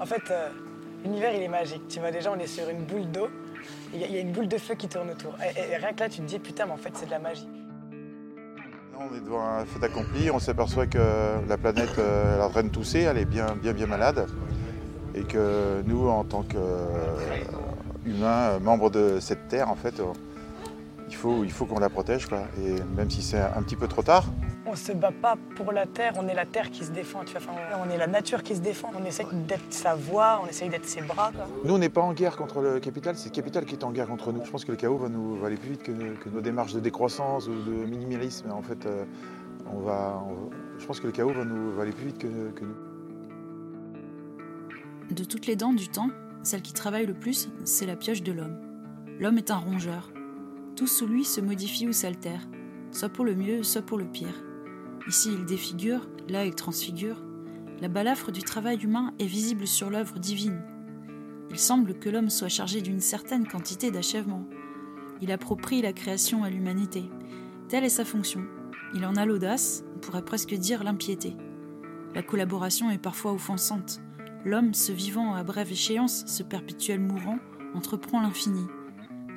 En fait, euh, l'univers, il est magique. Tu vois, déjà, on est sur une boule d'eau. Il y, a- il y a une boule de feu qui tourne autour. Et, rien que là, tu te dis, putain, mais en fait, c'est de la magie. On est devant un fait accompli, on s'aperçoit que la planète euh, elle est en train de tousser, elle est bien, bien, bien malade. Et que nous, en tant qu'humains, membres de cette Terre, en fait, il faut, il faut qu'on la protège. Et même si c'est un petit peu trop tard, On se bat pas pour la terre, on est la terre qui se défend. Tu vois, enfin, on est la nature qui se défend. On essaie d'être sa voix, on essaye d'être ses bras. quoi. nous, on n'est pas en guerre contre le capital, c'est le capital qui est en guerre contre nous. Je pense que le chaos va, nous, va aller plus vite que, que nos démarches de décroissance ou de minimalisme. En fait, euh, on va, on- je pense que le chaos va, nous, va aller plus vite que, que nous. De toutes les dents du temps, celle qui travaille le plus, c'est la pioche de l'homme. L'homme est un rongeur. Tout sous lui se modifie ou s'altère, soit pour le mieux, soit pour le pire. Ici, il défigure, là, il transfigure. La balafre du travail humain est visible sur l'œuvre divine. Il semble que l'homme soit chargé d'une certaine quantité d'achèvement. Il approprie la création à l'humanité. Telle est sa fonction. Il en a l'audace, on pourrait presque dire l'impiété. La collaboration est parfois offensante. L'homme, ce vivant à brève échéance, ce perpétuel mourant, entreprend l'infini.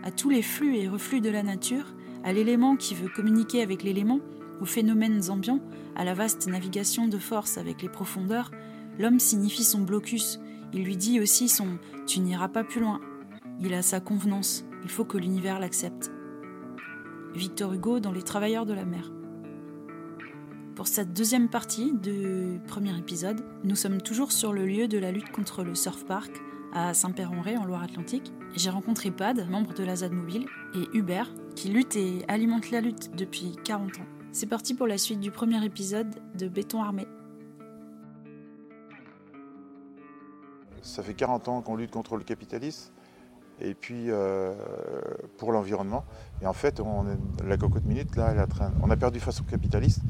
À tous les flux et reflux de la nature, à l'élément qui veut communiquer avec l'élément, aux phénomènes ambiants, à la vaste navigation de force avec les profondeurs, l'homme signifie son blocus. Il lui dit aussi son Tu n'iras pas plus loin. Il a sa convenance. Il faut que l'univers l'accepte. Victor Hugo dans Les Travailleurs de la mer. Pour cette deuxième partie du premier épisode, nous sommes toujours sur le lieu de la lutte contre le surf park à Saint-Père-en-Retz en Loire-Atlantique. J'ai rencontré Pad, membre de la ZAD Mobile, et Hubert, qui lutte et alimente la lutte depuis 40 ans. C'est parti pour la suite du premier épisode de Béton Armé. Ça fait 40 ans qu'on lutte contre le capitalisme et puis euh, pour l'environnement. Et en fait, on la cocotte minute, là, elle en train- on a perdu face au capitaliste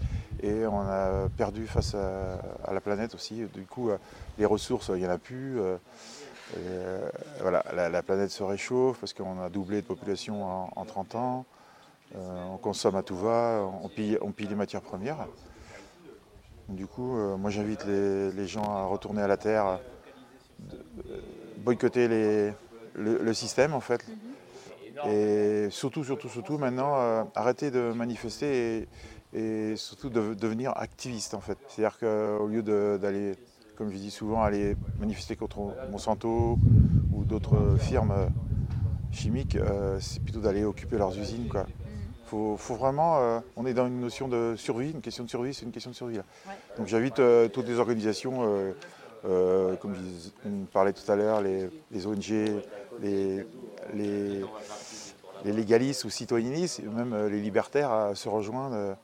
et on a perdu face à, la planète aussi. Du coup, euh, les ressources, il n'y en a plus. euh, voilà, la, la planète se réchauffe parce qu'on a doublé de population en, en 30 ans. Euh, on consomme à tout va, on pille, on pille les matières premières. Du coup, euh, moi j'invite les, les gens à retourner à la Terre, de- boycotter les- le, le système en fait. Et surtout, surtout, surtout maintenant, euh, arrêter de manifester et, et surtout de devenir activiste en fait. C'est-à-dire qu'au lieu d'aller, comme je dis souvent, aller manifester contre Monsanto ou d'autres firmes euh, chimiques, euh, c'est plutôt d'aller occuper leurs usines. Quoi. Faut, faut vraiment, euh, on est dans une notion de survie, une question de survie, c'est une question de survie. là. Donc j'invite euh, toutes les organisations, euh, comme on parlait tout à l'heure, les, les ONG, les, les, les légalistes ou citoyennistes, même les libertaires à se rejoindre,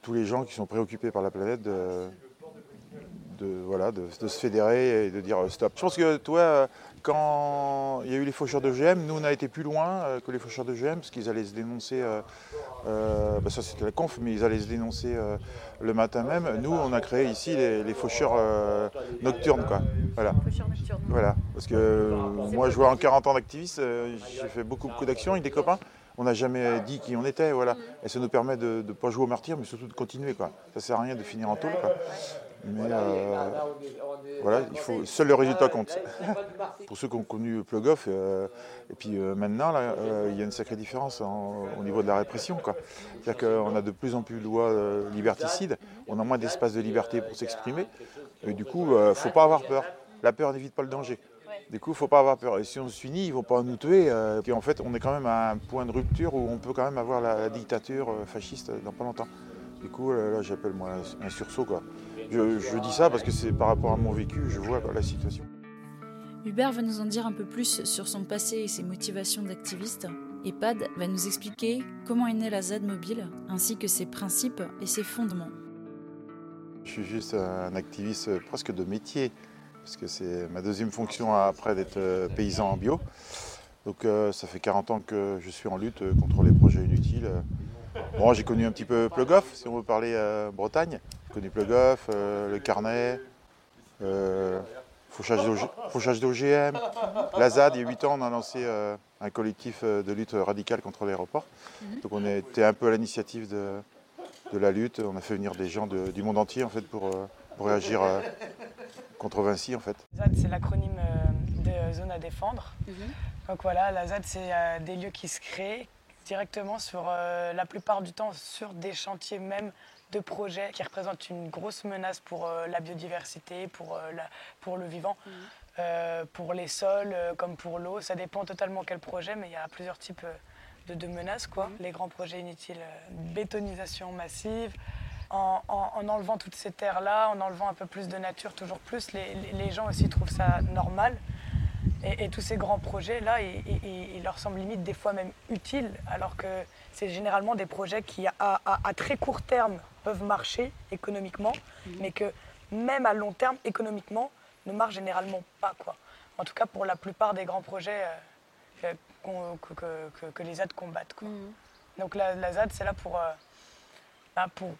tous les gens qui sont préoccupés par la planète, de, de, voilà, de, de se fédérer et de dire euh, stop. Je pense que toi, euh, quand il y a eu les faucheurs de GM, nous on a été plus loin euh, que les faucheurs de GM parce qu'ils allaient se dénoncer, euh, euh, bah, ça c'était la conf, mais ils allaient se dénoncer euh, le matin même. Nous on a créé ici les, les faucheurs nocturnes. Quoi. Voilà. Voilà, parce que moi je vois en 40 ans d'activiste, j'ai fait beaucoup, beaucoup d'actions avec des copains. On n'a jamais dit qui on était, voilà. Et ça nous permet de ne pas jouer au martyr, mais surtout de continuer, quoi. Ça sert à rien de finir en tôle, quoi. Mais euh, voilà, il faut, seul le résultat compte. Pour ceux qui ont connu Plug Off, euh, et puis euh, maintenant, là, euh, il y a une sacrée différence en- au niveau de la répression, quoi. C'est-à-dire qu'on a de plus en plus de lois euh, liberticides, on a moins d'espace de liberté pour s'exprimer, et du coup, il ne faut pas avoir peur. La peur n'évite pas le danger. Du coup, il ne faut pas avoir peur. Et si on se unit, ils ne vont pas nous tuer. puis en fait, on est quand même à un point de rupture où on peut quand même avoir la, la dictature fasciste dans pas longtemps. Du coup, là, là, j'appelle moi un sursaut. Quoi. Je, je dis ça parce que c'est par rapport à mon vécu, je vois la situation. Hubert va nous en dire un peu plus sur son passé et ses motivations d'activiste. Et Pad va nous expliquer comment est née la Z Mobile, ainsi que ses principes et ses fondements. Je suis juste un activiste presque de métier, parce que c'est ma deuxième fonction après d'être euh, paysan en bio. Donc euh, ça fait 40 ans que je suis en lutte contre les projets inutiles. Bon, j'ai connu un petit peu Plugoff, si on veut parler euh, Bretagne. Connu Plugoff, euh, le carnet, euh, fauchage d'OG- fauchage d'OGM. La ZAD, il y a 8 ans, on a lancé euh, un collectif de lutte radicale contre l'aéroport. Donc on était un peu à l'initiative de, de la lutte. On a fait venir des gens de- du monde entier en fait pour, pour réagir euh, contre Vinci en fait. ZAD, c'est l'acronyme de zone à défendre. Mhm. Donc voilà, la ZAD, c'est des lieux qui se créent directement sur, la plupart du temps, sur des chantiers même de projets qui représentent une grosse menace pour la biodiversité, pour, pour le vivant. Mhm. Euh, pour les sols euh, comme pour l'eau. Ça dépend totalement quel projet, mais il y a plusieurs types euh, de, menaces. Quoi. Mhm. Les grands projets inutiles, bétonisation massive. En, enlevant toutes ces terres-là, en enlevant un peu plus de nature, toujours plus, les, gens aussi trouvent ça normal. Et, tous ces grands projets-là, ils, leur semblent limite des fois même utiles, alors que c'est généralement des projets qui, à, très court terme, peuvent marcher économiquement, mhm. mais que même à long terme, économiquement, ne marche généralement pas. Quoi. En tout cas, pour la plupart des grands projets euh, que, les ZAD combattent. Quoi. Mhm. Donc la, ZAD, c'est là pour, euh, bah, pour,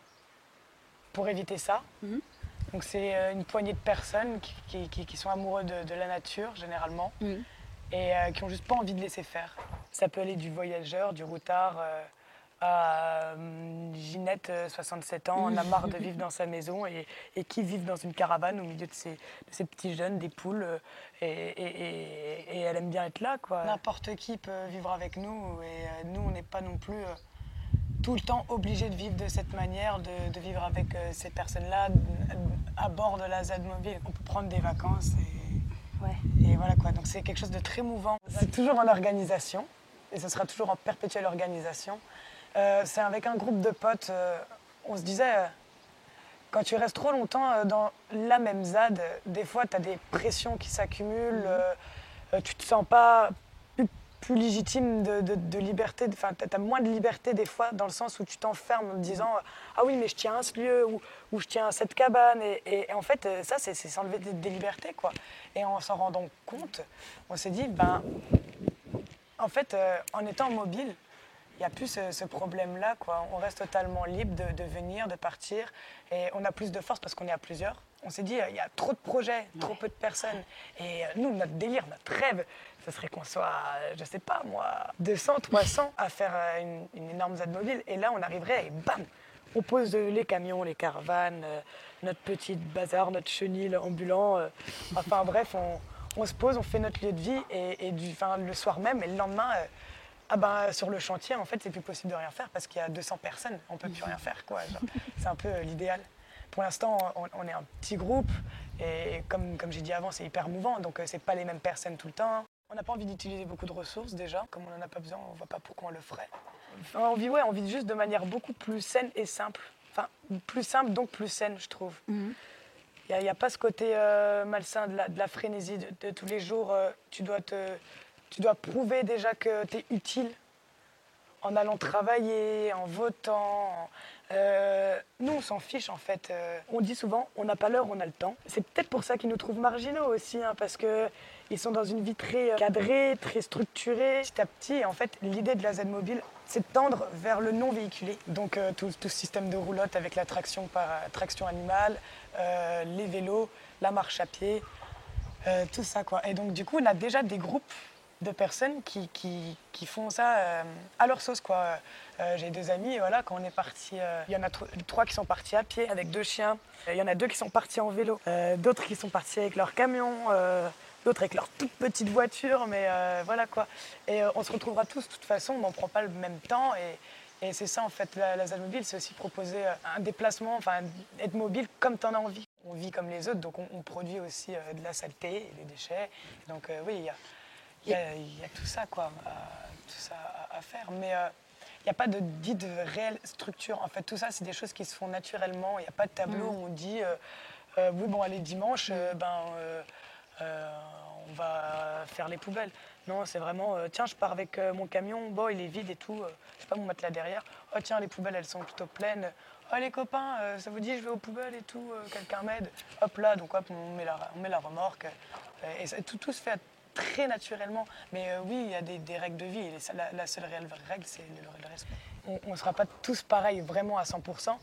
pour éviter ça. Mhm. Donc c'est euh, une poignée de personnes qui, qui, sont amoureux de, la nature, généralement, et qui n'ont juste pas envie de laisser faire. Ça peut aller du voyageur, du routard euh, Ginette, 67 euh, ans, on a marre de vivre dans sa maison et, qui vit dans une caravane au milieu de ces, petits jeunes, des poules, euh, et, elle aime bien être là. N'importe qui peut vivre avec nous et nous, on n'est pas non plus tout le temps obligé de vivre de cette manière, de, vivre avec ces personnes-là à bord de la ZAD mobile. On peut prendre des vacances et, et voilà quoi. Donc c'est quelque chose de très mouvant. C'est toujours en organisation et ce sera toujours en perpétuelle organisation. Euh, c'est avec un groupe de potes, euh, on se disait, euh, quand tu restes trop longtemps dans la même ZAD, des fois tu as des pressions qui s'accumulent, mhm. tu te sens pas plus, légitime de, liberté, enfin tu as moins de liberté des fois dans le sens où tu t'enfermes en te disant ah oui mais je tiens à ce lieu ou, je tiens à cette cabane et, en fait ça c'est s'enlever des, des, libertés quoi. Et en s'en rendant compte, on s'est dit ben en fait en étant mobile, il n'y a plus ce, problème-là. Quoi. On reste totalement libre de, venir, de partir. Et on a plus de force parce qu'on est à plusieurs. On s'est dit, il y a trop de projets, trop peu de personnes. Et euh, nous, notre délire, notre rêve, ce serait qu'on soit, je sais pas moi, 200, 300 à faire euh, une, énorme ZAD mobile. Et là, on arriverait et bam on pose les camions, les caravanes, euh, notre petite bazar, notre chenil ambulant. enfin bref, on, se pose, on fait notre lieu de vie et, du, le soir même et le lendemain, ah ben, sur le chantier, en fait, c'est plus possible de rien faire parce qu'il y a 200 personnes. On peut plus rien faire, quoi. C'est un peu euh, l'idéal. Pour l'instant, on, est un petit groupe et comme, comme j'ai dit avant, c'est hyper mouvant. Donc, euh, c'est pas les mêmes personnes tout le temps. On n'a pas envie d'utiliser beaucoup de ressources déjà. Comme on n'en a pas besoin, on voit pas pourquoi on le ferait. on vit, ouais, on vit juste de manière beaucoup plus saine et simple. Enfin, plus simple, donc plus saine, je trouve. Mhm. Il n'y a, pas ce côté euh, malsain de la, frénésie de, tous les jours. tu dois te tu dois prouver déjà que tu es utile en allant travailler, en votant. Euh, nous, on s'en fiche en fait. Euh, on dit souvent, on n'a pas l'heure, on a le temps. C'est peut-être pour ça qu'ils nous trouvent marginaux aussi, hein, parce qu'ils sont dans une vie très euh, cadrée, très structurée. Petit à petit, en fait, l'idée de la Z mobile, c'est de tendre vers le non véhiculé. Donc tout, ce système de roulotte avec la traction par traction animale, les vélos, la marche à pied, tout ça quoi. Et donc du coup, on a déjà des groupes de personnes qui, qui, qui font ça euh, à leur sauce. quoi. Euh, j'ai deux amis, voilà, quand on est parti, euh, il y en a trois qui sont partis à pied avec deux chiens, il y en a deux qui sont partis en vélo, d'autres qui sont partis avec leur camion, d'autres avec leur toute petite voiture, mais voilà quoi. Et on se retrouvera tous de toute façon, on n'en prend pas le même temps. Et, et c'est ça en fait, la, la mobile, c'est aussi proposer un déplacement, enfin être mobile comme tu en as envie. On vit comme les autres, donc on, produit aussi de la saleté et des déchets. Donc oui, il y a il y, a, tout ça, quoi, à, tout ça à, faire. Mais euh, il n'y a pas de dit de réelle structure. En fait, tout ça, c'est des choses qui se font naturellement. Il n'y a pas de tableau mm. où on dit euh, euh, oui, bon, allez, dimanche, mm. ben, on va faire les poubelles. Non, c'est vraiment tiens, je pars avec mon camion, bon, il est vide et tout, je sais pas mon matelas derrière. Oh, tiens, les poubelles, elles sont plutôt pleines. Oh, les copains, ça vous dit, je vais aux poubelles et tout, quelqu'un m'aide. Hop là, donc hop, on met la, on met la remorque. et tout, tout se fait très naturellement. Mais euh, oui, il y a des, règles de vie. Et la, seule réelle règle, c'est le, respect. On ne sera pas tous pareils vraiment à 100%.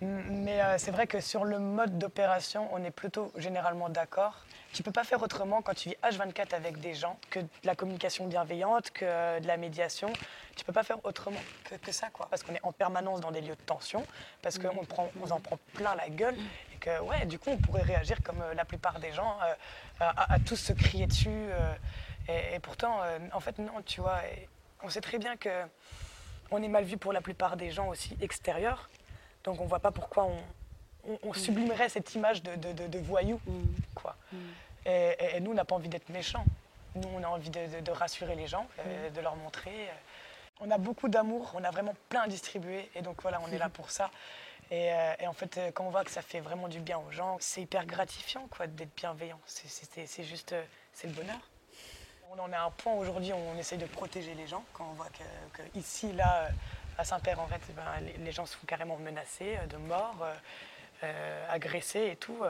Mais euh, c'est vrai que sur le mode d'opération, on est plutôt généralement d'accord. Tu peux pas faire autrement quand tu vis H24 avec des gens que de la communication bienveillante, que euh, de la médiation. Tu peux pas faire autrement que, ça, quoi. Parce qu'on est en permanence dans des lieux de tension, parce qu'on on en prend plein la gueule. Ouais, du coup, on pourrait réagir comme la plupart des gens, à, tous se crier dessus. Et, pourtant, en fait, non, tu vois, on sait très bien que on est mal vu pour la plupart des gens aussi extérieurs. Donc on ne voit pas pourquoi on, mm. sublimerait cette image de, de, voyou. Mm. Quoi. Mm. Et, nous, on n'a pas envie d'être méchants. Nous, on a envie de, rassurer les gens, euh, de leur montrer. Euh, on a beaucoup d'amour, on a vraiment plein à distribuer. Et donc voilà, on est là pour ça. Et, euh, en fait, quand on voit que ça fait vraiment du bien aux gens, c'est hyper gratifiant quoi, d'être bienveillant. C'est juste, c'est le bonheur. On en à un point aujourd'hui où on essaye de protéger les gens. Quand on voit que, ici, là, à Saint-Père, en fait, ben, les, gens sont carrément menacés de mort, agressés et tout.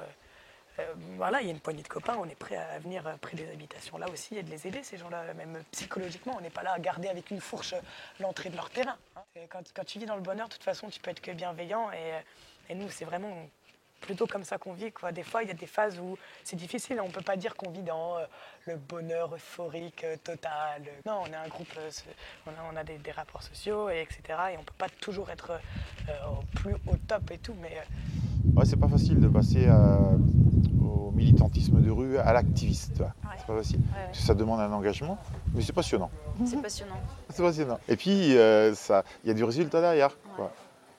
Euh, voilà, il y a une poignée de copains, on est prêt à venir euh, près des habitations là aussi et de les aider, ces gens-là, même psychologiquement. On n'est pas là à garder avec une fourche euh, l'entrée de leur terrain. Hein. Quand, tu vis dans le bonheur, de toute façon, tu peux être que bienveillant. Et, nous, c'est vraiment plutôt comme ça qu'on vit. Quoi. Des fois, il y a des phases où c'est difficile. On ne peut pas dire qu'on vit dans le bonheur euphorique total. Non, on est un groupe, on a, des, rapports sociaux, et etc. Et on ne peut pas toujours être au plus au top et tout. Mais ouais, c'est pas facile de passer au militantisme de rue, à l'activiste. C'est pas facile. Ça demande un engagement, mais c'est passionnant. C'est passionnant. c'est passionnant. Et puis, euh, il y a du résultat derrière.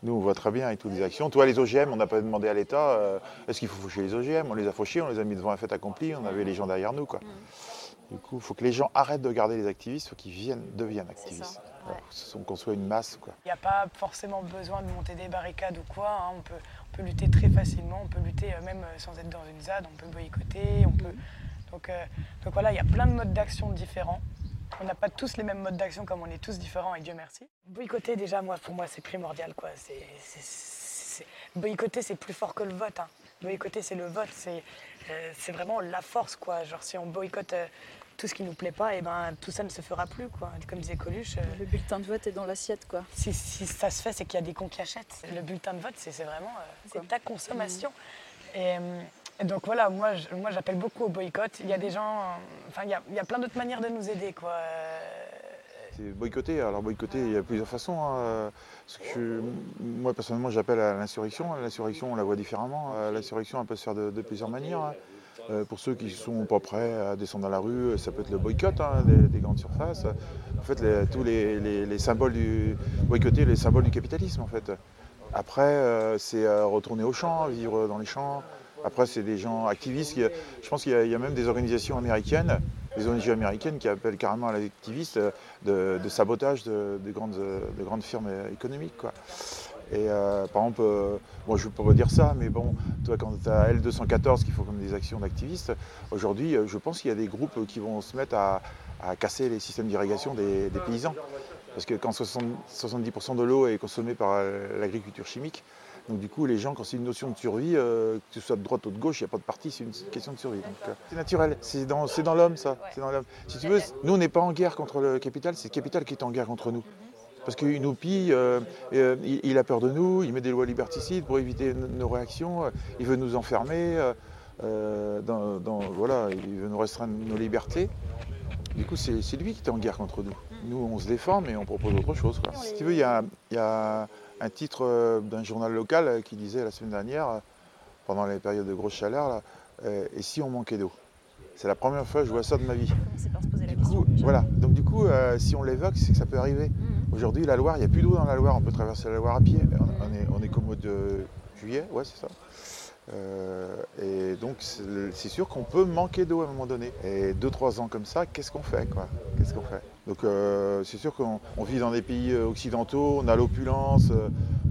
Nous, on voit très bien avec toutes les actions. Toi, les OGM, on n'a pas demandé à l'État euh, est-ce qu'il faut faucher les OGM On les a fauchés, on les a mis devant un fait accompli, on avait les gens derrière nous. Quoi. Mm. Du coup, il faut que les gens arrêtent de garder les activistes, il faut qu'ils viennent, deviennent activistes. Qu'on soit une masse. Il n'y a pas forcément besoin de monter des barricades ou quoi. Hein. On, peut, on peut lutter très facilement, on peut lutter euh, même euh, sans être dans une ZAD, on peut boycotter, on peut... Donc, euh, donc voilà, il y a plein de modes d'action différents. On n'a pas tous les mêmes modes d'action comme on est tous différents et Dieu merci. Boycotter déjà, moi, pour moi, c'est primordial. Quoi. Boycotter, c'est plus fort que le vote. Hein. Boycotter, c'est le vote. C'est vraiment la force. Quoi. Genre, si on boycotte tout ce qui nous plaît pas, et ben, tout ça ne se fera plus. Quoi. Comme disait Coluche. Euh, le bulletin de vote est dans l'assiette. quoi. Si, ça se fait, c'est qu'il y a des cons qui achètent. Le bulletin de vote, c'est vraiment euh, ta consommation. Et, donc voilà, moi, moi j'appelle beaucoup au boycott. Il y a des gens, enfin, il y a, il y a plein d'autres manières de nous aider. quoi. C'est boycotter. Alors boycotter, il y a plusieurs façons. Hein. que moi personnellement, j'appelle à l'insurrection. L'insurrection, on la voit différemment. Euh, l'insurrection, elle peut se faire de, plusieurs manières. Euh, pour ceux qui ne sont pas prêts à descendre dans la rue, ça peut être le boycott hein, des, grandes surfaces. En fait, tous les, symboles du boycotter, les symboles du capitalisme en fait. Après, euh, c'est euh, retourner au champ, vivre dans les champs. Après, c'est des gens activistes. je pense qu'il y, a même des organisations américaines, des ONG américaines qui appellent carrément à l'activiste de, sabotage de, grandes, de, grandes, firmes économiques. Quoi. Et euh, par exemple, euh, moi je ne peux pas dire ça, mais bon, toi quand tu as L214 qui font comme des actions d'activistes, aujourd'hui euh, je pense qu'il y a des groupes qui vont se mettre à, casser les systèmes d'irrigation des, paysans. Parce que quand 70% de l'eau est consommée par l'agriculture chimique, donc du coup les gens quand c'est une notion de survie, que tu sois de droite ou de gauche, il n'y a pas de parti, c'est une question de survie. C'est naturel, c'est dans, dans l'homme ça. Dans si tu veux, nous on n'est pas en guerre contre le capital, c'est le capital qui est en guerre contre nous. Parce qu'il nous pille, euh, euh, il, a peur de nous, il met des lois liberticides pour éviter nos réactions, euh, il veut nous enfermer, dans, voilà, il veut nous restreindre nos libertés. Du coup, c'est lui qui est en guerre contre nous. Nous, on se défend, mais on propose autre chose. Si tu veux, il y a, un titre d'un journal local qui disait la semaine dernière, pendant les périodes de grosse chaleur, et si on manquait d'eau? C'est la première fois que je vois ça de ma vie. voilà. Donc du coup, si on l'évoque, c'est que ça peut arriver. Mmh. Aujourd'hui, la Loire, il n'y a plus d'eau dans la Loire, on peut traverser la Loire à pied. On, est, on est qu'au mois de juillet, ouais, c'est ça. Euh, et donc, c'est sûr qu'on peut manquer d'eau à un moment donné. Et deux, trois ans comme ça, qu'est-ce qu'on fait, quoi? Qu'est-ce qu'on fait? Donc, euh, c'est sûr qu'on vit dans des pays euh, occidentaux, on a l'opulence,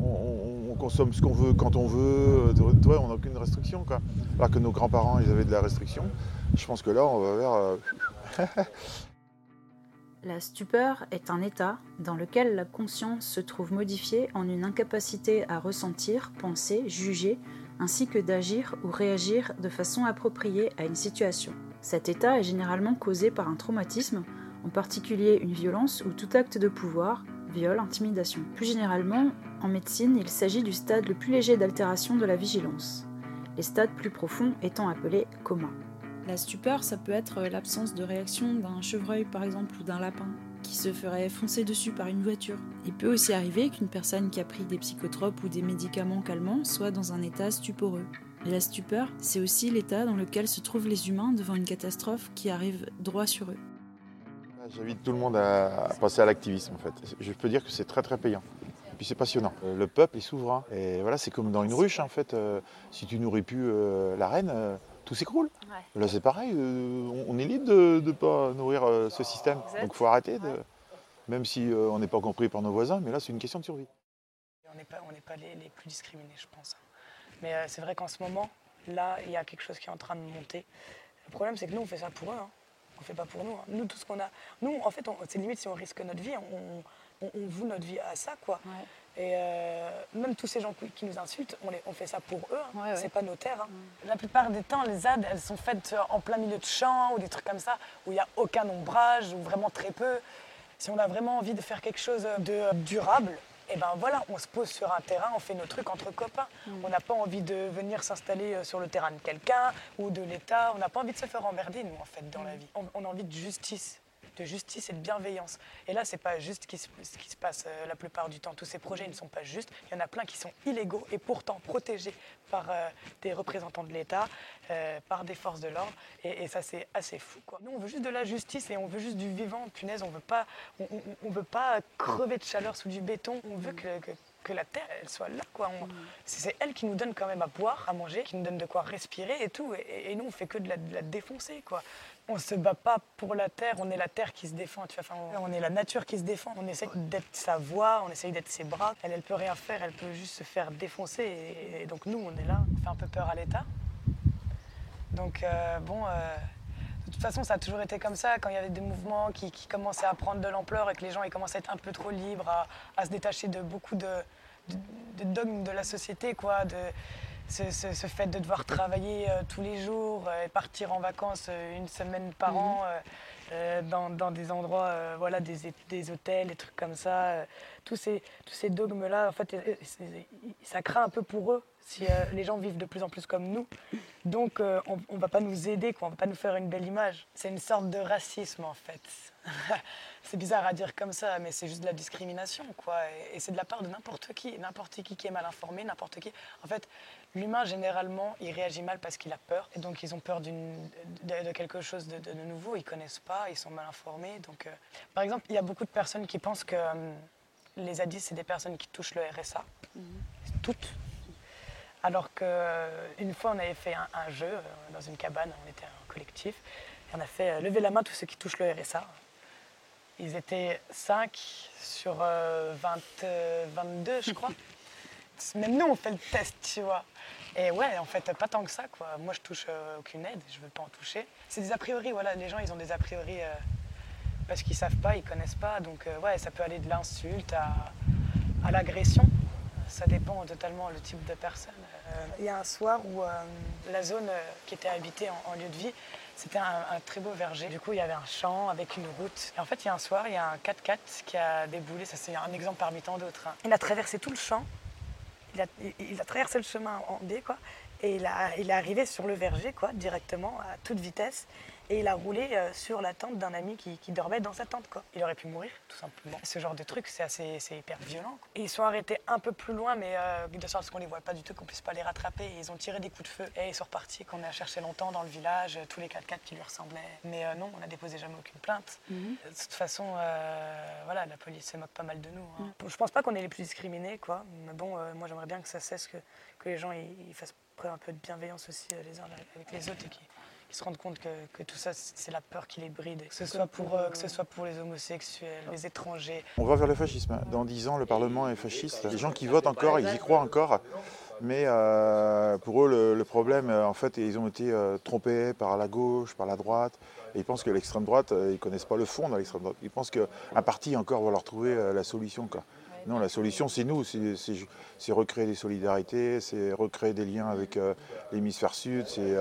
on, consomme ce qu'on veut quand on veut. on n'a aucune restriction, quoi. Alors que nos grands-parents, ils avaient de la restriction. Je pense que là, on va vers. La stupeur est un état dans lequel la conscience se trouve modifiée en une incapacité à ressentir, penser, juger, ainsi que d'agir ou réagir de façon appropriée à une situation. Cet état est généralement causé par un traumatisme, en particulier une violence ou tout acte de pouvoir, viol, intimidation. Plus généralement, en médecine, il s'agit du stade le plus léger d'altération de la vigilance, les stades plus profonds étant appelés coma. La stupeur, ça peut être l'absence de réaction d'un chevreuil par exemple ou d'un lapin qui se ferait foncer dessus par une voiture. Il peut aussi arriver qu'une personne qui a pris des psychotropes ou des médicaments calmants soit dans un état stuporeux. La stupeur, c'est aussi l'état dans lequel se trouvent les humains devant une catastrophe qui arrive droit sur eux. J'invite tout le monde à passer à l'activisme en fait. Je peux dire que c'est très très payant. Et puis c'est passionnant. Euh, le peuple est souverain. Et voilà, c'est comme dans une ruche en fait. Euh, si tu nourris plus euh, la reine, tout s'écroule. Là c'est pareil, on est libre de ne pas nourrir ce système. Donc il faut arrêter, de, même si on n'est pas compris par nos voisins, mais là c'est une question de survie. On n'est pas, pas les, les, plus discriminés, je pense. Mais c'est vrai qu'en ce moment, là, il y a quelque chose qui est en train de monter. Le problème, c'est que nous, on fait ça pour eux. Hein on fait pas pour nous. Hein. Nous, tout ce qu'on a. Nous, en fait, c'est limite si on risque notre vie, on, on, voue notre vie à ça, quoi. Et euh, même tous ces gens qui nous insultent, on, les, on fait ça pour eux. Hein. c'est pas nos terres. Hein. La plupart des temps, les ZAD, elles sont faites en plein milieu de champs ou des trucs comme ça, où il n'y a aucun ombrage ou vraiment très peu. Si on a vraiment envie de faire quelque chose de durable, et ben voilà, on se pose sur un terrain, on fait nos trucs entre copains. Mm. On n'a pas envie de venir s'installer euh, sur le terrain de quelqu'un ou de l'État. On n'a pas envie de se faire emmerder, nous, en fait, dans la mm. vie. on a envie de justice de justice et de bienveillance. Et là, c'est pas juste ce qui, se, passe euh, la plupart du temps. Tous ces projets ne sont pas justes. Il y en a plein qui sont illégaux et pourtant protégés par euh, des représentants de l'État, euh, par des forces de l'ordre. Et, ça, c'est assez fou. Quoi. Nous, on veut juste de la justice et on veut juste du vivant. Punaise, on veut pas, on, veut pas crever de chaleur sous du béton. On veut que, la terre, elle soit là. C'est elle qui nous donne quand même à boire, à manger, qui nous donne de quoi respirer et tout. Et, nous, on fait que de la, de la défoncer. Quoi on se bat pas pour la terre, on est la terre qui se défend. Tu vois, on, est la nature qui se défend. On essaie d'être sa voix, on essaye d'être ses bras. Elle, elle peut rien faire, elle peut juste se faire défoncer. Et, donc nous, on est là, on fait un peu peur à l'État. Donc euh, bon, euh, de toute façon, ça a toujours été comme ça. Quand il y avait des mouvements qui, commençaient à prendre de l'ampleur et que les gens ils commençaient à être un peu trop libres, à, se détacher de beaucoup de, de, dogmes de la société, quoi. De, ce, fait de devoir travailler euh, tous les jours euh, et partir en vacances euh, une semaine par mhm. an dans, des endroits, voilà, des, des, hôtels, des trucs comme ça. tous ces, tous ces dogmes-là, en fait, ça craint un peu pour eux si les gens vivent de plus en plus comme nous. Donc, on ne va pas nous aider, quoi, on ne va pas nous faire une belle image. C'est une sorte de racisme, en fait. c'est bizarre à dire comme ça, mais c'est juste de la discrimination, quoi. Et, c'est de la part de n'importe qui, n'importe qui qui est mal informé, n'importe qui. En fait, l'humain, généralement, il réagit mal parce qu'il a peur. Et donc, ils ont peur de, de, quelque chose de, nouveau. Ils connaissent pas, ils sont mal informés. Donc, euh, par exemple, il y a beaucoup de personnes qui pensent que euh, les addicts, c'est des personnes qui touchent le RSA. Mhm. Toutes. Alors qu'une euh, fois, on avait fait un, jeu dans une cabane, on était un collectif, et on a fait lever la main tous ceux qui touchent le RSA. Ils étaient 5 sur 20, 22, je crois. Même nous, on fait le test, tu vois. Et ouais, en fait, pas tant que ça, quoi. Moi, je touche euh, aucune aide, je veux pas en toucher. C'est des a priori, voilà. Les gens, ils ont des a priori euh, parce qu'ils savent pas, ils connaissent pas. Donc, euh, ouais, ça peut aller de l'insulte à, à l'agression. Ça dépend totalement le type de personne. Il y a un soir où la zone qui était habitée en, lieu de vie, c'était un, très beau verger. Du coup, il y avait un champ avec une route. Et en fait, il y a un soir, il y a un 4x4 qui a déboulé. Ça, c'est un exemple parmi tant d'autres. Hein. Il a traversé tout le champ il a, traversé le chemin en B, quoi, et il, est arrivé sur le verger, quoi, directement, à toute vitesse et il a roulé euh, sur la tente d'un ami qui, dormait dans sa tente. Quoi. Il aurait pu mourir, tout simplement. Ce genre de truc, c'est assez c'est hyper violent. Et ils sont arrêtés un peu plus loin, mais euh, de sorte qu'on les voit pas du tout, qu'on puisse pas les rattraper. ils ont tiré des coups de feu et ils sont repartis, qu'on a cherché longtemps dans le village, tous les 4x4 qui lui ressemblaient. Mais euh, non, on n'a déposé jamais aucune plainte. Mhm. De toute façon, voilà, la police se moque pas mal de nous. Hein. Mhm. Je pense pas qu'on est les plus discriminés, quoi. Mais bon, moi j'aimerais bien que ça cesse, que, que les gens ils, fassent preuve un peu de bienveillance aussi les uns avec les autres et qui ils se rendent compte que, tout ça, c'est la peur qui les bride, que ce, soit pour, euh, que ce soit pour les homosexuels, les étrangers. On va vers le fascisme. Hein. Dans dix ans, le Parlement est fasciste. Les gens qui votent encore, ils y croient encore. Mais euh, pour eux, le, problème, euh, en fait, ils ont été trompés par la gauche, par la droite. Et ils pensent que l'extrême droite, ils ne connaissent pas le fond de l'extrême droite. Ils pensent qu'un parti encore va leur trouver la solution. Quoi. Non, la solution, c'est nous, c'est recréer des solidarités, c'est recréer des liens avec l'hémisphère sud, c'est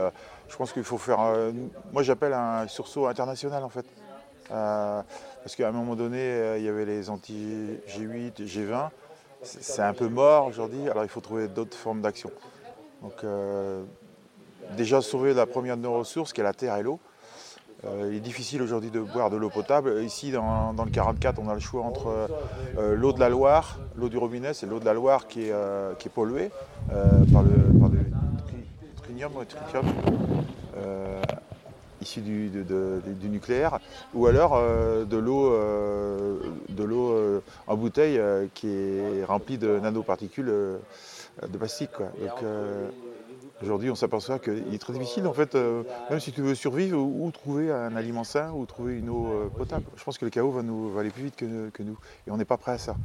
je pense qu'il faut faire. Euh, moi, j'appelle un sursaut international en fait. Euh, parce qu'à un moment donné, euh, il y avait les anti-G8, G20. C'est un peu mort aujourd'hui, alors il faut trouver d'autres formes d'action. Donc, déjà sauver la première de nos ressources, qui est la terre et l'eau. Il est difficile aujourd'hui de boire de l'eau potable. Ici, dans, le 44, on a le choix entre l'eau de la Loire, l'eau du robinet, c'est l'eau de la Loire qui est, qui est polluée par le de tritium issu du, du, nucléaire, ou alors de l'eau de l'eau en bouteille qui est remplie de nanoparticules de plastique. Quoi. Aujourd'hui, on s'aperçoit qu'il est très difficile, en fait, euh, même si tu veux survivre, ou, trouver un aliment sain, ou trouver une eau euh, potable. Je pense que le chaos va, nous, aller plus vite que, nous, et on n'est pas prêt à ça.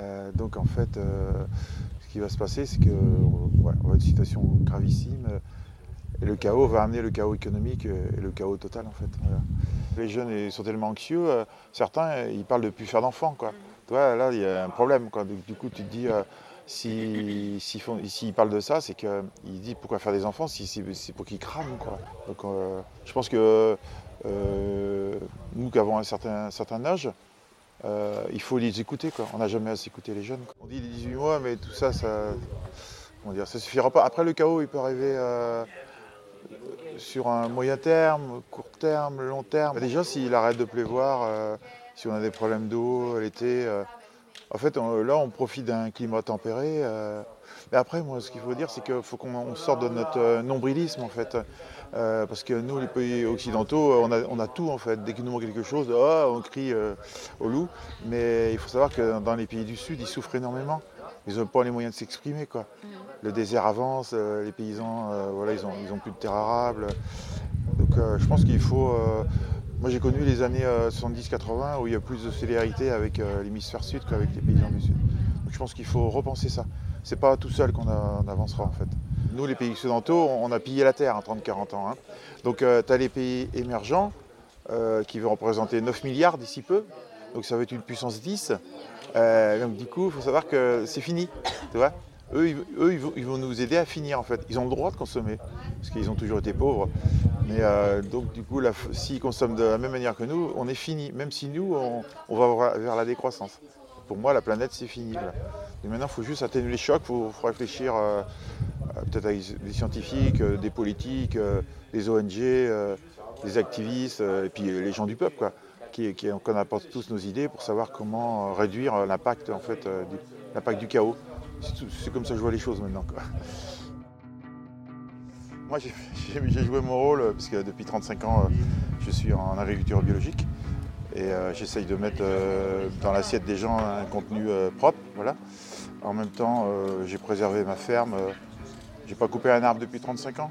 Euh, donc, en fait, ce qui va se passer, c'est qu'on va avoir une situation gravissime, et le chaos va amener le chaos économique et le chaos total, en fait. Les jeunes sont tellement anxieux, certains, ils parlent de plus faire d'enfants, quoi. Toi, là, il y a un problème, quoi. Du coup, tu te dis s'ils si, parlent de ça, c'est qu'ils disent pourquoi faire des enfants si c'est pour qu'ils crament. Quoi. Euh, je pense que euh, nous qui avons un certain, certain âge, euh, il faut les écouter. Quoi. On n'a jamais assez écouté les jeunes. On dit les 18 mois, mais tout ça, ça ne suffira pas. Après, le chaos, il peut arriver sur un moyen terme, court terme, long terme. Déjà, s'il arrête de pleuvoir, si on a des problèmes d'eau l'été, en fait, là, on profite d'un climat tempéré. Euh, mais après, moi, ce qu'il faut dire, c'est qu'il faut qu'on sorte de notre euh, nombrilisme, en fait. Euh, parce que nous, les pays occidentaux, on a, tout, en fait. Dès qu'il nous manque quelque chose, oh, on crie au loup. Mais il faut savoir que dans les pays du Sud, ils souffrent énormément. Ils n'ont pas les moyens de s'exprimer, quoi. Mm. Le désert avance, les paysans, voilà, ils n'ont ils ont plus de terre arable. Donc, je pense qu'il faut moi j'ai connu les années 70-80 euh, où il y a plus de solidarité avec euh, l'hémisphère sud qu'avec les paysans du sud. Donc je pense qu'il faut repenser ça. C'est pas tout seul qu'on avancera en fait. Nous les pays occidentaux, on a pillé la terre en 30-40 ans. Hein. Donc euh, tu as les pays émergents qui vont représenter 9 milliards d'ici peu. Donc ça va être une puissance 10. donc du coup, il faut savoir que c'est fini. Tu vois eux, ils, vont, nous aider à finir en fait. Ils ont le droit de consommer, parce qu'ils ont toujours été pauvres. Mais euh, donc du coup, s'ils consomment de la même manière que nous, on est fini. Même si nous, on, va vers la décroissance. Pour moi, la planète, c'est fini. Maintenant, il faut juste atténuer les chocs, il faut, réfléchir euh, peut-être avec des scientifiques, euh, des politiques, des ONG, des activistes, et puis les gens du peuple, quoi, qui, qui, qu'on apporte tous nos idées pour savoir comment réduire l'impact en fait, l'impact du chaos. C'est comme ça que je vois les choses maintenant. Moi, j'ai joué mon rôle euh, parce que depuis 35 ans, euh, je suis en agriculture biologique et euh, j'essaye de mettre dans l'assiette des gens un contenu propre. Voilà. En même temps, j'ai préservé ma ferme. J'ai pas coupé un arbre depuis 35 ans.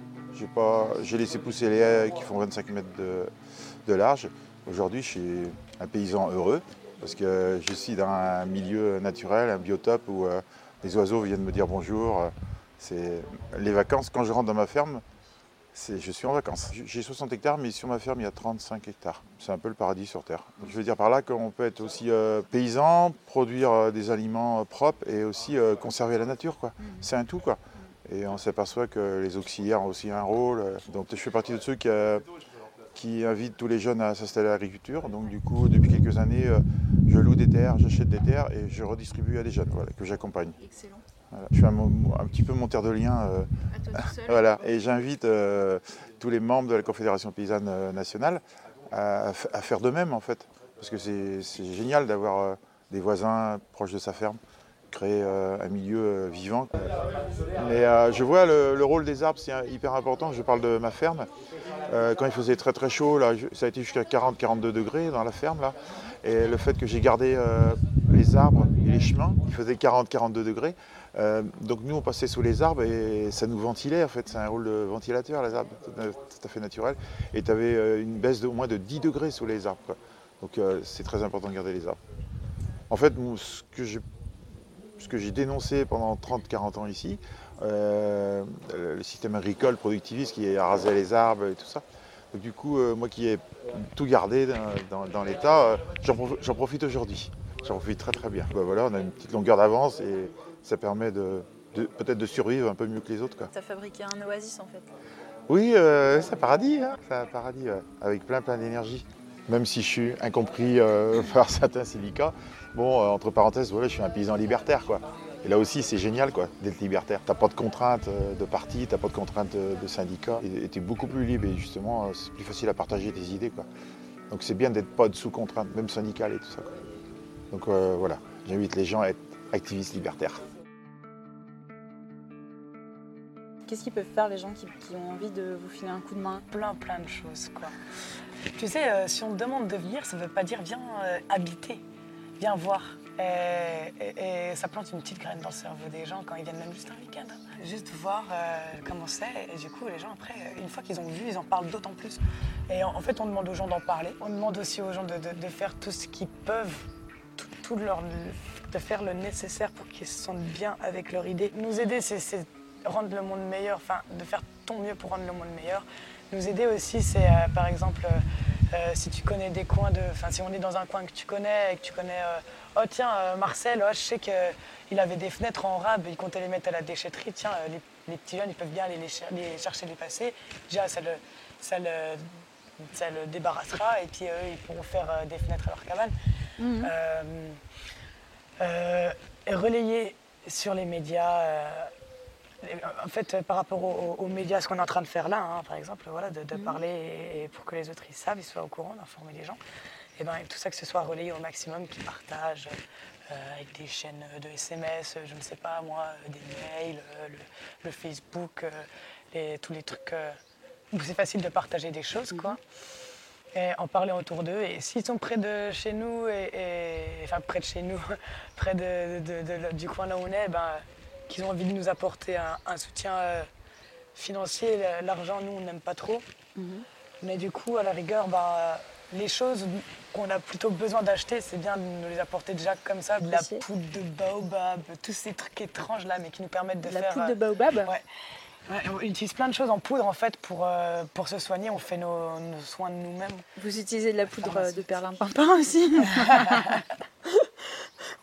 J'ai laissé pousser les haies qui font 25 mètres de, large. Aujourd'hui, je suis un paysan heureux parce que je suis dans un milieu naturel, un biotope où les oiseaux viennent me dire bonjour. Euh, c'est les vacances, quand je rentre dans ma ferme, je suis en vacances. J'ai 60 hectares, mais sur ma ferme, il y a 35 hectares. C'est un peu le paradis sur Terre. Je veux dire par là qu'on peut être aussi euh, paysan, produire euh, des aliments propres et aussi conserver la nature. Quoi. C'est un tout. Quoi. Et on s'aperçoit que les auxiliaires ont aussi un rôle. Donc je fais partie de ceux qui, qui invitent tous les jeunes à s'installer à l'agriculture. Donc du coup, depuis quelques années, je loue des terres, j'achète des terres et je redistribue à des jeunes que j'accompagne. Excellent. Je suis un, petit peu monteur de lien. Euh, voilà. Et j'invite euh, tous les membres de la Confédération paysanne euh, nationale à, faire de même en fait. Parce que c'est génial d'avoir des voisins proches de sa ferme, créer un milieu vivant. Mais je vois le, rôle des arbres, c'est hyper important. Je parle de ma ferme. quand il faisait très très chaud, là, ça a été jusqu'à 40-42 degrés dans la ferme. Là. Et le fait que j'ai gardé les arbres et les chemins, il faisait 40-42 degrés. Euh, donc nous, on passait sous les arbres et ça nous ventilait en fait. C'est un rôle de ventilateur, les arbres, tout à fait naturel. Et tu avais euh, une baisse d'au moins de 10 degrés sous les arbres. Donc c'est très important de garder les arbres. En fait, ce que j'ai dénoncé pendant 30-40 ans ici, le système agricole productiviste qui a rasé les arbres et tout ça, du coup, euh, moi qui ai tout gardé dans, l'état, euh, j'en profite aujourd'hui. J'en profite très très bien. Bah, voilà, on a une petite longueur d'avance et ça permet de, peut-être de survivre un peu mieux que les autres. Tu as fabriqué un oasis en fait Oui, euh, c'est un paradis, hein. c'est un paradis avec plein plein d'énergie. Même si je suis incompris par certains syndicats, bon, entre parenthèses, voilà, je suis un paysan libertaire. quoi. Et là aussi, c'est génial quoi, d'être libertaire. Tu n'as pas de contraintes euh, de parti, tu n'as pas de contraintes euh, de syndicats. Et tu es beaucoup plus libre et justement, euh, c'est plus facile à partager tes idées. Quoi. Donc c'est bien d'être pas sous contrainte, même syndicale et tout ça. Donc voilà, j'invite les gens à être activistes libertaires. Qu'est-ce qu'ils peuvent faire les gens qui, ont envie de vous filer un coup de main Plein, plein de choses, quoi. Tu sais, euh, si on demande de venir, ça ne veut pas dire viens euh, habiter, viens voir. Et, ça plante une petite graine dans le cerveau des gens quand ils viennent même juste un week-end. Juste voir euh, comment c'est. Et du coup, les gens, après, une fois qu'ils ont vu, ils en parlent d'autant plus. Et en, fait, on demande aux gens d'en parler. On demande aussi aux gens de, faire tout ce qu'ils peuvent, tout, leur, de faire le nécessaire pour qu'ils se sentent bien avec leur idée. Nous aider, c'est rendre le monde meilleur, enfin, de faire ton mieux pour rendre le monde meilleur. Nous aider aussi, c'est euh, par exemple, euh, si tu connais des coins de. Enfin, si on est dans un coin que tu connais et que tu connais. oh, tiens, Marcel, oh, je sais qu'il avait des fenêtres en rab, il comptait les mettre à la déchetterie. Tiens, les, petits jeunes, ils peuvent bien aller les, chercher, les passer. Déjà, ça le, ça le, ça le débarrassera et puis eux, ils pourront faire des fenêtres à leur cabane. Mhm. relayer sur les médias en fait, par rapport aux, médias, ce qu'on est en train de faire là, hein, par exemple, voilà, de, mhm. parler et, pour que les autres ils savent, ils soient au courant, d'informer les gens, et ben tout ça que ce soit relayé au maximum, qu'ils partagent euh, avec des chaînes de SMS, je ne sais pas moi, des mails, euh, le, Facebook, euh, tous les trucs où c'est facile de partager des choses, quoi. Mhm. Et en parler autour d'eux. Et s'ils sont près de chez nous, et, enfin près de chez nous, près de, du coin là où on est, ben, qu'ils ont envie de nous apporter un, soutien euh, financier. L'argent, nous, on n'aime pas trop. Mhm. Mais du coup, à la rigueur, bah, les choses qu'on a plutôt besoin d'acheter, c'est bien de nous les apporter déjà comme ça. De la poudre de baobab, tous ces trucs étranges là, mais qui nous permettent de, faire. La poudre de euh, baobab? ouais. On utilise plein de choses en poudre en fait pour, euh, pour se soigner. On fait nos, soins de nous-mêmes. Vous utilisez de la poudre de perlimpinpin aussi?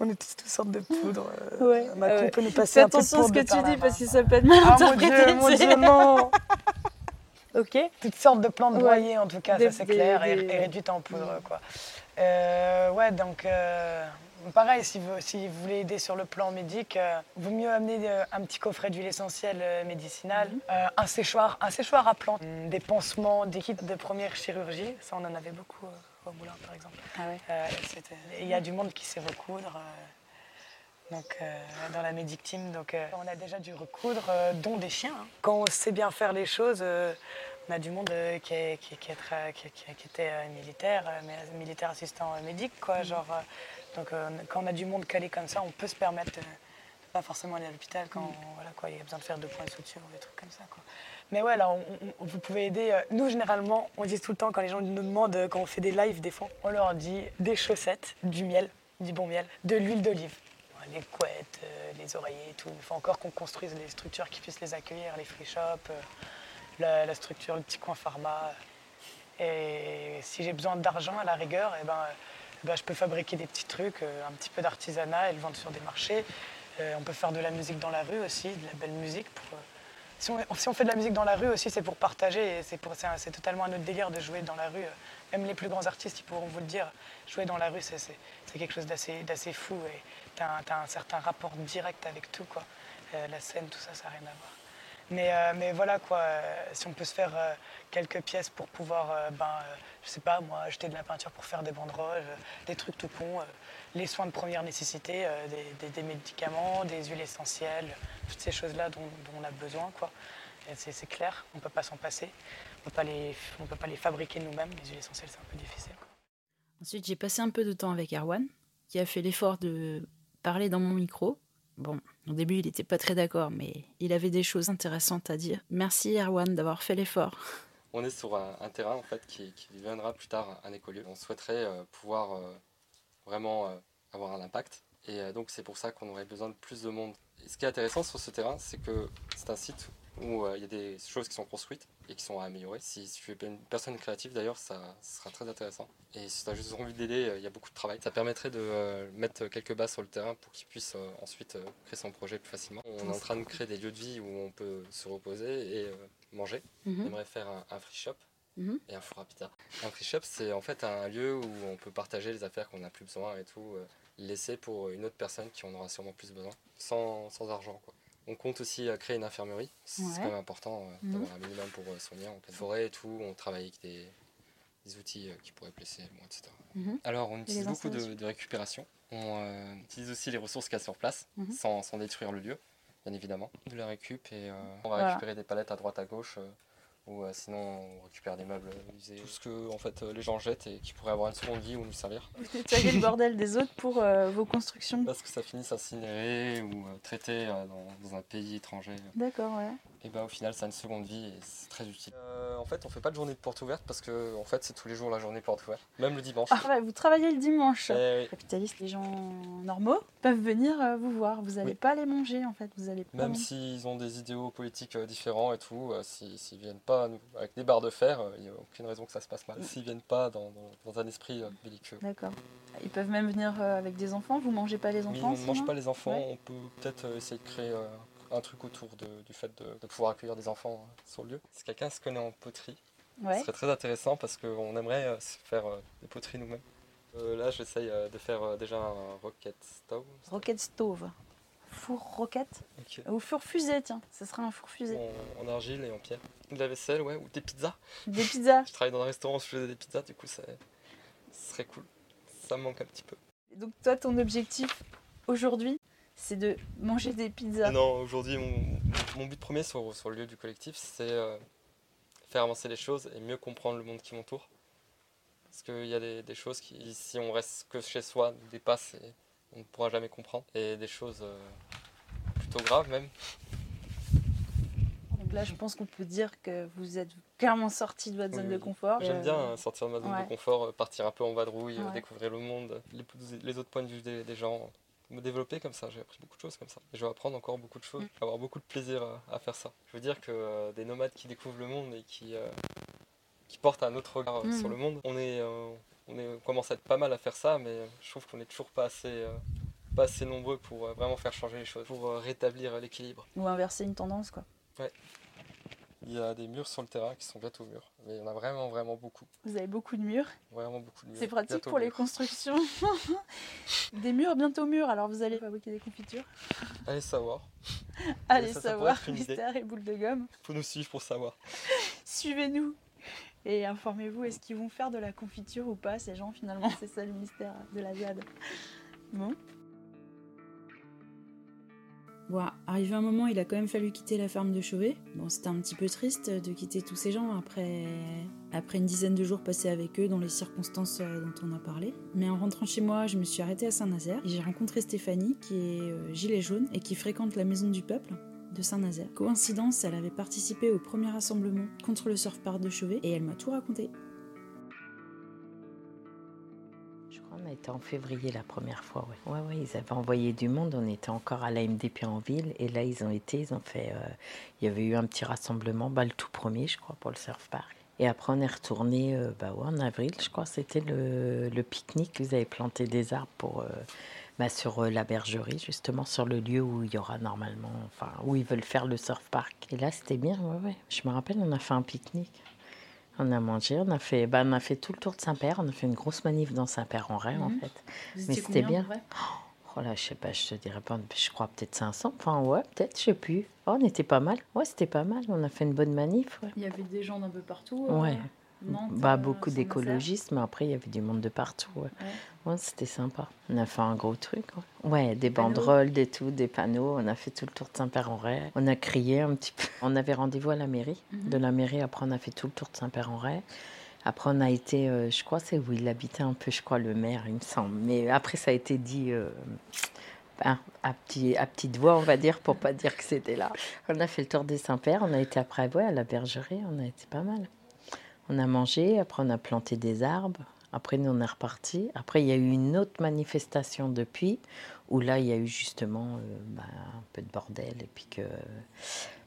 on utilise toutes sortes de poudres. Euh, ouais. on peut nous passer un attention à ce que tu dis parce que ça peut être mal ah, interprété. mon Dieu, non Ok. Toutes sortes de plantes broyées en tout cas, ça c'est clair, et, réduites en poudre. Quoi. Euh, ouais, donc euh, pareil, si vous, si vous voulez aider sur le plan médic, il vaut mieux amener un petit coffret d'huile essentielle médicinale, mhm. un, séchoir, un séchoir à plantes, des pansements, des kits de première chirurgie, ça on en avait beaucoup au moulin, par exemple. Ah euh, il y a du monde qui sait recoudre. Euh, donc, euh, dans la Medic Team, donc, on a déjà dû recoudre, dont des chiens. Hein. Quand on sait bien faire les choses, on a du monde qui, qui, qui, était militaire, mais militaire assistant médic. Quoi, mm. genre, donc, quand on a du monde calé comme ça, on peut se permettre pas forcément aller à l'hôpital quand mm. voilà, quoi, il y a besoin de faire deux points de suture ou des trucs comme ça. Quoi. Mais ouais, là, vous pouvez aider. Euh, nous, généralement, on dit tout le temps, quand les gens nous demandent, euh, quand on fait des lives des fois, on leur dit des chaussettes, du miel, du bon miel, de l'huile d'olive. Les couettes, euh, les oreillers et tout. Il faut encore qu'on construise les structures qui puissent les accueillir, les free shops, la, structure, le petit coin pharma. Et si j'ai besoin d'argent à la rigueur, eh ben, eh ben, je peux fabriquer des petits trucs, un petit peu d'artisanat et le vendre sur des marchés. On peut faire de la musique dans la rue aussi, de la belle musique pour si on, fait de la musique dans la rue aussi, c'est pour partager. C'est, totalement un autre délire de jouer dans la rue. Même les plus grands artistes, ils pourront vous le dire. Jouer dans la rue, c'est, quelque chose d'assez, fou. Et tu as, un certain rapport direct avec tout. Euh, la scène, tout ça, ça n'a rien à voir. Mais, euh, mais voilà, quoi, euh, si on peut se faire quelques pièces pour pouvoir, ben, je sais pas, moi, acheter de la peinture pour faire des banderoles, des trucs tout cons, les soins de première nécessité, des, médicaments, des huiles essentielles, toutes ces choses-là dont, on a besoin. Quoi. C'est, clair, on peut pas s'en passer. On ne peut pas les fabriquer nous-mêmes. Les huiles essentielles, c'est un peu difficile. Ensuite, j'ai passé un peu de temps avec Erwan, qui a fait l'effort de parler dans mon micro. Bon, au début, il n'était pas très d'accord, mais il avait des choses intéressantes à dire. Merci Erwan d'avoir fait l'effort. On est sur un, terrain en fait qui, deviendra plus tard un écolieu. On souhaiterait euh, pouvoir euh, vraiment euh, avoir un impact. Et donc c'est pour ça qu'on aurait besoin de plus de monde ce qui est intéressant sur ce terrain, c'est que c'est un site où il y a des choses qui sont construites et qui sont à améliorer. Si, tu es une personne créative d'ailleurs, ça, sera très intéressant. Et si tu as juste envie d'aider, euh, il y a beaucoup de travail. Ça permettrait de euh, mettre quelques bases sur le terrain pour qu'ils puissent ensuite créer son projet plus facilement. On est en train de créer des lieux de vie où on peut se reposer et manger. Mhm. On aimerait faire un, free shop. Mhm. Et un four à pizza. Un free shop, c'est en fait un lieu où on peut partager les affaires qu'on n'a plus besoin et tout laisser pour une autre personne qui en aura sûrement plus besoin, sans, sans argent. Quoi. On compte aussi euh, créer une infirmerie, c'est quand même important euh, mhm. d'avoir un minimum pour euh, soigner en pleine forêt et tout. On travaille avec des, des outils qui pourraient blesser, etc. Mhm. Alors on utilise beaucoup de, récupération. On utilise aussi les ressources qu'il y a sur place, mhm. sans, sans, détruire le lieu. bien évidemment, de la récup et on va récupérer des palettes à droite à gauche ou euh, sinon on récupère des meubles usés, tout ce que en fait, euh, les gens jettent et qui pourrait avoir une seconde vie ou nous servir. Vous nettoyez le bordel des autres pour euh, vos constructions Parce que ça finisse incinéré ou traité dans, dans, un pays étranger. D'accord, ouais et ben au final ça a une seconde vie et c'est très utile. Euh, en fait on fait pas de journée de porte ouverte parce que en fait c'est tous les jours la journée porte ouverte, même le dimanche. Ah ouais, vous travaillez le dimanche. Eh Capitaliste, les gens normaux peuvent venir euh, vous voir, vous n'allez pas les manger en fait, vous allez Même s'ils ont des idéaux politiques euh, différents et tout, s'ils ne viennent pas avec des barres de fer, il n'y a aucune raison que ça se passe mal. S'ils viennent pas dans, dans, un esprit belliqueux. D'accord. Ils peuvent même venir avec des enfants, vous mangez pas les enfants On ne mange pas les enfants, on peut peut-être essayer de créer un truc autour du fait de, pouvoir accueillir des enfants euh, sur le lieu. Si quelqu'un se connaît en poterie, ce serait très intéressant parce qu'on aimerait euh, faire euh, des poteries nous-mêmes. là, j'essaye de faire déjà un rocket stove. Rocket stove Four rocket Ou four fusée, tiens, ce serait un four fusée. En, argile et en pierre. De la vaisselle, ouais, ou des pizzas. Des pizzas Je travaille dans un restaurant où je faisais des pizzas, du coup, ça, serait cool. Ça me manque un petit peu. donc, toi, ton objectif aujourd'hui, c'est de manger des pizzas. Non, aujourd'hui, mon, but premier sur, sur, le lieu du collectif, c'est euh, faire avancer les choses et mieux comprendre le monde qui m'entoure. Parce qu'il y a des, choses qui, si on reste que chez soi, nous dépassent et on ne pourra jamais comprendre. Et des choses euh, plutôt graves même. Donc là, je pense qu'on peut dire que vous êtes clairement sorti de votre zone de confort. J'aime bien euh, sortir de ma zone de confort, partir un peu en vadrouille, découvrir le monde, les, autres points de vue des gens me développer comme ça. J'ai appris beaucoup de choses comme ça. Et je vais apprendre encore beaucoup de choses. Je vais avoir beaucoup de plaisir à, faire ça. Je veux dire que euh, des nomades qui découvrent le monde et qui, euh, qui portent un autre regard euh, sur mm. le monde, on, est, on, est, commence à être pas mal à faire ça, mais je trouve qu'on n'est toujours pas assez, pas assez nombreux pour vraiment faire changer les choses, pour rétablir l'équilibre. Ou inverser une tendance, quoi. Ouais. Il y a des murs sur le terrain qui sont bientôt murs. Mais il y en a vraiment, vraiment beaucoup. Vous avez beaucoup de murs Vraiment beaucoup de murs. C'est pratique pour les constructions. des murs bientôt murs, alors vous allez fabriquer des confitures Allez savoir. Allez savoir, mystère et boule de gomme. Faut nous suivre pour savoir. Suivez-nous et informez-vous, est-ce qu'ils vont faire de la confiture ou pas, ces gens finalement? C'est ça le mystère de la ZAD. Bon. Bon, arrivé un moment, il a quand même fallu quitter la ferme de Chauvet. Bon, c'était un petit peu triste de quitter tous ces gens après, après une dizaine de jours passés avec eux dans les circonstances euh, dont on a parlé. Mais en rentrant chez moi, je me suis arrêtée à Saint-Nazaire et j'ai rencontré Stéphanie, qui est euh, gilet jaune et qui fréquente la maison du peuple de Saint-Nazaire. Coïncidence, elle avait participé au premier rassemblement contre le surf de Chauvet et elle m'a tout raconté. On était en février la première fois, ouais. Ouais, ouais, ils avaient envoyé du monde. On était encore à la MDP en ville. Et là, ils ont été, ils ont fait. Euh, il y avait eu un petit rassemblement, bah, le tout premier, je crois, pour le surf park. Et après, on est retourné euh, bah, ouais, en avril, je crois, c'était le, le pique-nique. Vous avez planté des arbres pour, euh, bah, sur la bergerie, justement, sur le lieu où il y aura normalement, enfin, où ils veulent faire le surf park. Et là, c'était bien. Je me rappelle, on a fait un pique-nique. On a mangé, on a fait, bah, on a fait tout le tour de Saint-Père, on a fait une grosse manif dans Saint-Père-en-Ré en mhm. fait. Mais c'était bien. Oh là, je sais pas, je te dirais pas, je crois peut-être 500, enfin ouais, peut-être, je sais plus. Oh, on était pas mal, ouais, c'était pas mal, on a fait une bonne manif. Il y avait des gens d'un peu partout. Euh, ouais bah, beaucoup d'écologistes, mais après, il y avait du monde de partout. Ouais. c'était sympa. On a fait un gros truc. Ouais, des, banderoles, des tout, des panneaux. On a fait tout le tour de Saint-Père-en-Ré. On a crié un petit peu. On avait rendez-vous à la mairie. Mhm. De la mairie, après, on a fait tout le tour de Saint-Père-en-Ré. Après, on a été, euh, je crois, c'est où il habitait un peu, je crois, le maire, il me semble. Mais après, ça a été dit euh, ben, à, petit, à petite voix, on va dire, pour pas dire que c'était là. On a fait le tour des Saint-Père. On a été après, ouais, à la bergerie. On a été pas mal. On a mangé, après on a planté des arbres, après nous on est reparti. Après il y a eu une autre manifestation depuis, où là il y a eu justement euh, bah, un peu de bordel, et puis que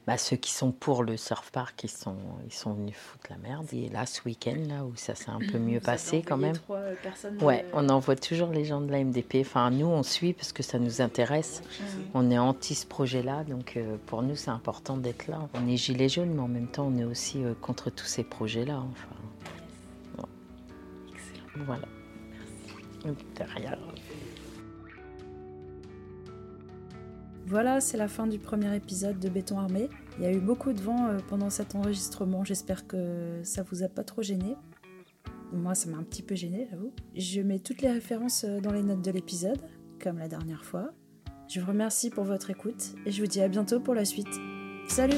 bah, ceux qui sont pour le surf park, ils sont, ils sont venus foutre la merde. Et là, ce week-end, là où ça s'est un peu mieux passé quand même. Trois euh, personnes ouais, on envoie toujours les gens de la MDP. Enfin, nous, on suit parce que ça nous intéresse. On est anti ce projet-là, donc euh, pour nous, c'est important d'être là. On est gilets jaunes, mais en même temps, on est aussi euh, contre tous ces projets-là. Enfin, Excellent. Voilà. Merci. Derrière. Voilà, c'est la fin du premier épisode de Béton Armé. Il y a eu beaucoup de vent euh, pendant cet enregistrement, j'espère que ça vous a pas trop gêné. Moi, ça m'a un petit peu gêné, j'avoue. Je mets toutes les références euh, dans les notes de l'épisode, comme la dernière fois. Je vous remercie pour votre écoute et je vous dis à bientôt pour la suite. Salut